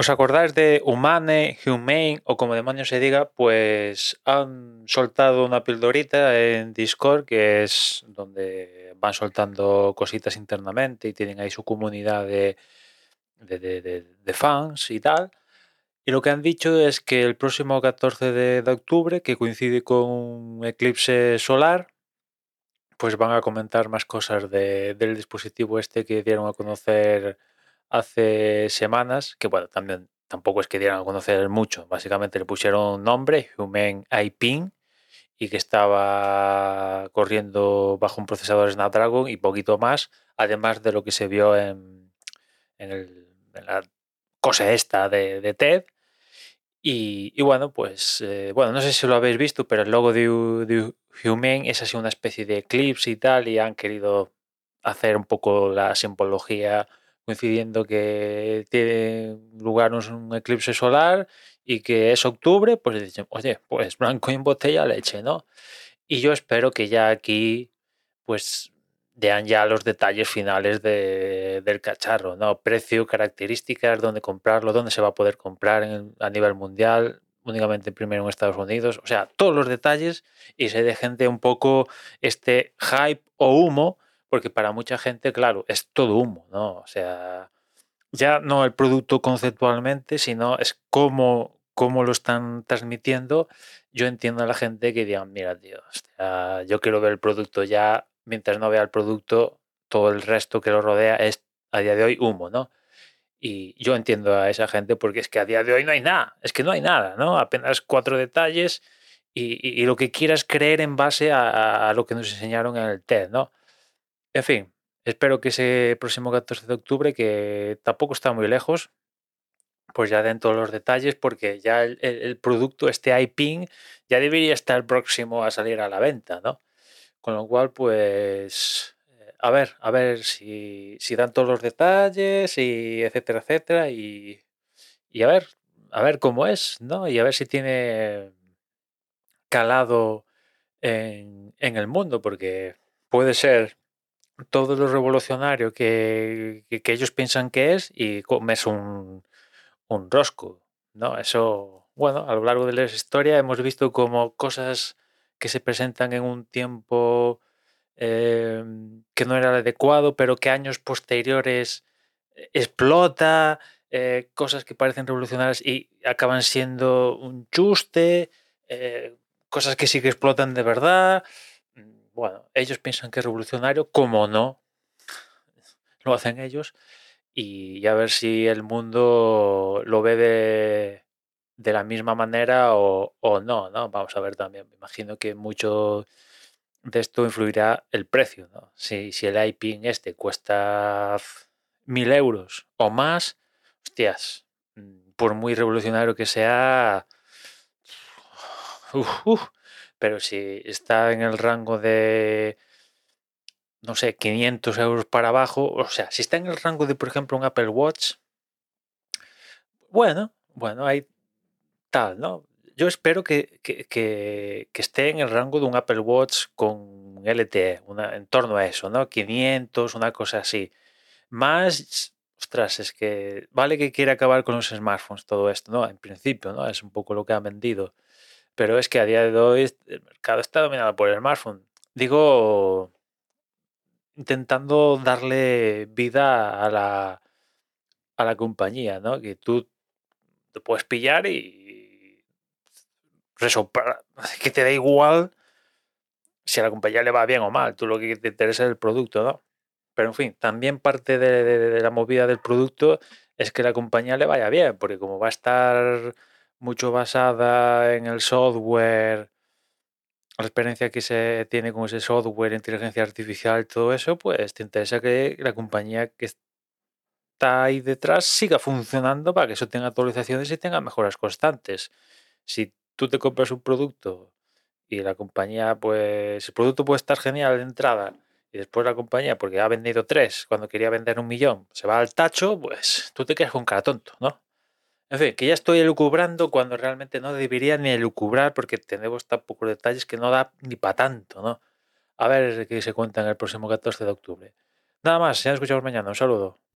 ¿Os acordáis de Humane, Humane o como demonios se diga? Pues han soltado una pildorita en Discord que es donde van soltando cositas internamente y tienen ahí su comunidad de, de, de- de fans y tal. Y lo que han dicho es que el próximo 14 de, octubre, que coincide con un eclipse solar, pues van a comentar más cosas de- del dispositivo este que dieron a conocer hace semanas, que bueno, también tampoco es que dieran a conocer mucho, básicamente le pusieron nombre, Human iPin, y que estaba corriendo bajo un procesador Snapdragon y poquito más, además de lo que se vio en, en, la cosa esta de, TED. Y, bueno, pues, eh, bueno, no sé si lo habéis visto, pero el logo de, de Human es así una especie de eclipse y tal, y han querido hacer un poco la simbología coincidiendo que tiene lugar un, eclipse solar y que es octubre, pues dicen, oye, pues blanco en botella leche, ¿no? Y yo espero que ya aquí, pues, dean ya los detalles finales de- del cacharro, ¿no? Precio, características, dónde comprarlo, dónde se va a poder comprar en- a nivel mundial, únicamente primero en Estados Unidos, o sea, todos los detalles y se de un poco este hype o humo, porque para mucha gente, claro, es todo humo, ¿no? O sea, ya no el producto conceptualmente, sino es cómo, cómo lo están transmitiendo. Yo entiendo a la gente que digan, mira, tío, hostia, yo quiero ver el producto ya, mientras no vea el producto, todo el resto que lo rodea es a día de hoy humo, ¿no? Y yo entiendo a esa gente porque es que a día de hoy no hay nada, es que no hay nada, ¿no? Apenas cuatro detalles y, lo que quieras creer en base a- a lo que nos enseñaron en el TED, ¿no? En fin, espero que ese próximo 14 de octubre, que tampoco está muy lejos, pues ya den todos los detalles porque ya el, el- producto, este iPing, ya debería estar próximo a salir a la venta, ¿no? Con lo cual, pues, eh, a ver, a ver si, si dan todos los detalles y etcétera, etcétera, y, y a ver, a ver cómo es, ¿no? Y a ver si tiene calado en, en el mundo, porque puede ser todo lo revolucionario que, ellos piensan que es y comes un, un rosco, ¿no? Eso, bueno, a lo largo de la historia hemos visto como cosas que se presentan en un tiempo eh, que no era el adecuado, pero que años posteriores eh, explota, eh, cosas que parecen revolucionarias y acaban siendo un chuste, cosas que sí que explotan de verdad. Bueno, ellos piensan que es revolucionario, como no, lo hacen ellos, y a ver si el mundo lo ve de, de la misma manera o, o no, ¿no? Vamos a ver también. Me imagino que mucho de esto influirá el precio, ¿no? Si, si el IPing este cuesta mil euros o más, hostias, mm, por muy revolucionario que sea, uf, uf, pero si está en el rango de, no sé, 500 euros para abajo, o sea, si está en el rango de, por ejemplo, un Apple Watch, bueno, bueno, hay tal, ¿no? Yo espero que, que- que- esté en el rango de un Apple Watch con LTE, una, en torno a eso, ¿no? 500, una cosa así. Más, ostras, es que vale que quiere acabar con los smartphones todo esto, ¿no? En principio, ¿no? Es un poco lo que han vendido. Pero es que a día de hoy el mercado está dominado por el smartphone. Digo, intentando darle vida a la, a la compañía, ¿no? Que tú te puedes pillar y resoplar, que te da igual si a la compañía le va bien o mal, tú lo que te interesa es el producto, ¿no? Pero en fin, también parte de, de- de la movida del producto es que la compañía le vaya bien, porque como va a estar mucho basada en el software, la experiencia que se tiene con ese software, inteligencia artificial, todo eso, pues te interesa que la compañía que está ahí detrás siga funcionando para que eso tenga actualizaciones y tenga mejoras constantes. Si tú te compras un producto y la compañía, pues el producto puede estar genial de entrada y después la compañía, porque ha vendido tres cuando quería vender un millón, se va al tacho, pues tú te quedas con cara tonto, ¿no? En fin, que ya estoy elucubrando cuando realmente no debería ni elucubrar porque tenemos tan pocos detalles que no da ni para tanto, ¿no? A ver qué se cuenta en el próximo 14 de octubre. Nada más, ya nos escuchamos mañana. Un saludo.